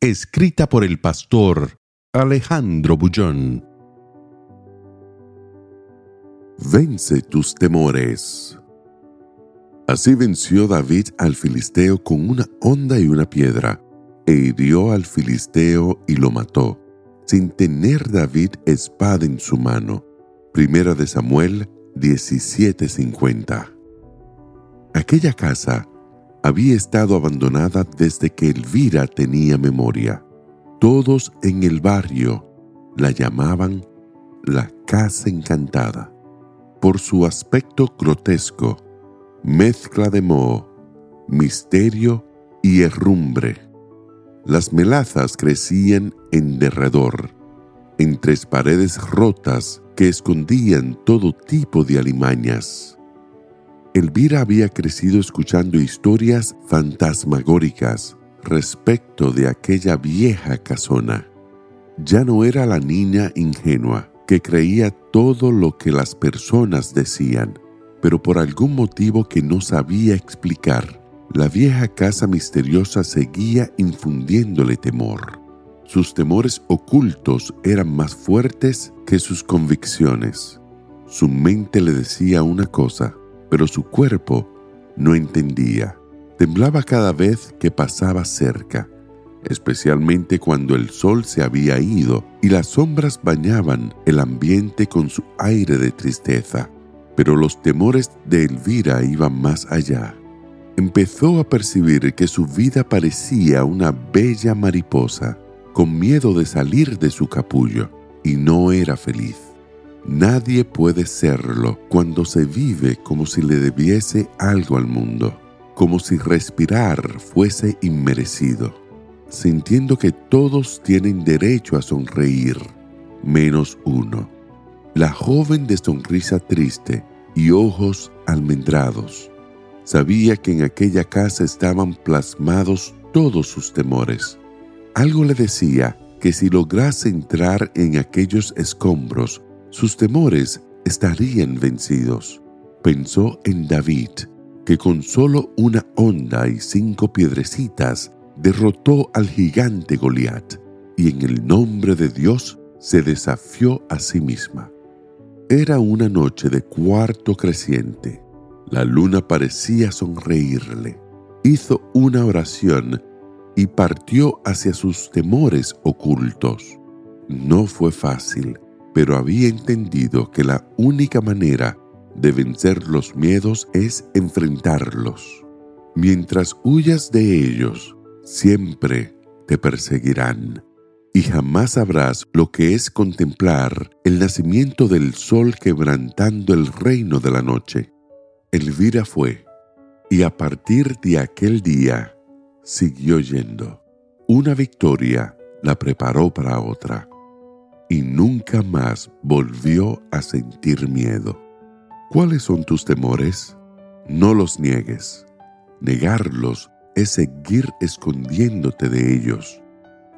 Escrita por el pastor Alejandro Bullón. Vence tus temores. Así venció David al filisteo con una honda y una piedra, e hirió al filisteo y lo mató, sin tener David espada en su mano. Primera de Samuel 17:50. Aquella casa había estado abandonada desde que Elvira tenía memoria. Todos en el barrio la llamaban la Casa Encantada, por su aspecto grotesco, mezcla de moho, misterio y herrumbre. Las melazas crecían en derredor, en tres paredes rotas que escondían todo tipo de alimañas. Elvira había crecido escuchando historias fantasmagóricas respecto de aquella vieja casona. Ya no era la niña ingenua que creía todo lo que las personas decían, pero por algún motivo que no sabía explicar, la vieja casa misteriosa seguía infundiéndole temor. Sus temores ocultos eran más fuertes que sus convicciones. Su mente le decía una cosa, pero su cuerpo no entendía. Temblaba cada vez que pasaba cerca, especialmente cuando el sol se había ido y las sombras bañaban el ambiente con su aire de tristeza. Pero los temores de Elvira iban más allá. Empezó a percibir que su vida parecía una bella mariposa, con miedo de salir de su capullo, y no era feliz. Nadie puede serlo cuando se vive como si le debiese algo al mundo, como si respirar fuese inmerecido, sintiendo que todos tienen derecho a sonreír, menos uno. La joven de sonrisa triste y ojos almendrados sabía que en aquella casa estaban plasmados todos sus temores. Algo le decía que si lograse entrar en aquellos escombros, sus temores estarían vencidos. Pensó en David, que con solo una honda y cinco piedrecitas derrotó al gigante Goliat y en el nombre de Dios se desafió a sí misma. Era una noche de cuarto creciente. La luna parecía sonreírle. Hizo una oración y partió hacia sus temores ocultos. No fue fácil pero había entendido que la única manera de vencer los miedos es enfrentarlos. Mientras huyas de ellos, siempre te perseguirán y jamás sabrás lo que es contemplar el nacimiento del sol quebrantando el reino de la noche. Elvira fue, y a partir de aquel día siguió yendo. Una victoria la preparó para otra y nunca más volvió a sentir miedo. ¿Cuáles son tus temores? No los niegues. Negarlos es seguir escondiéndote de ellos.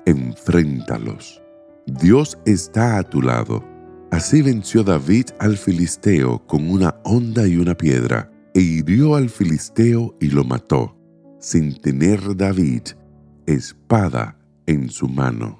Enfréntalos. Dios está a tu lado. Así venció David al filisteo con una honda y una piedra, e hirió al filisteo y lo mató, sin tener David espada en su mano.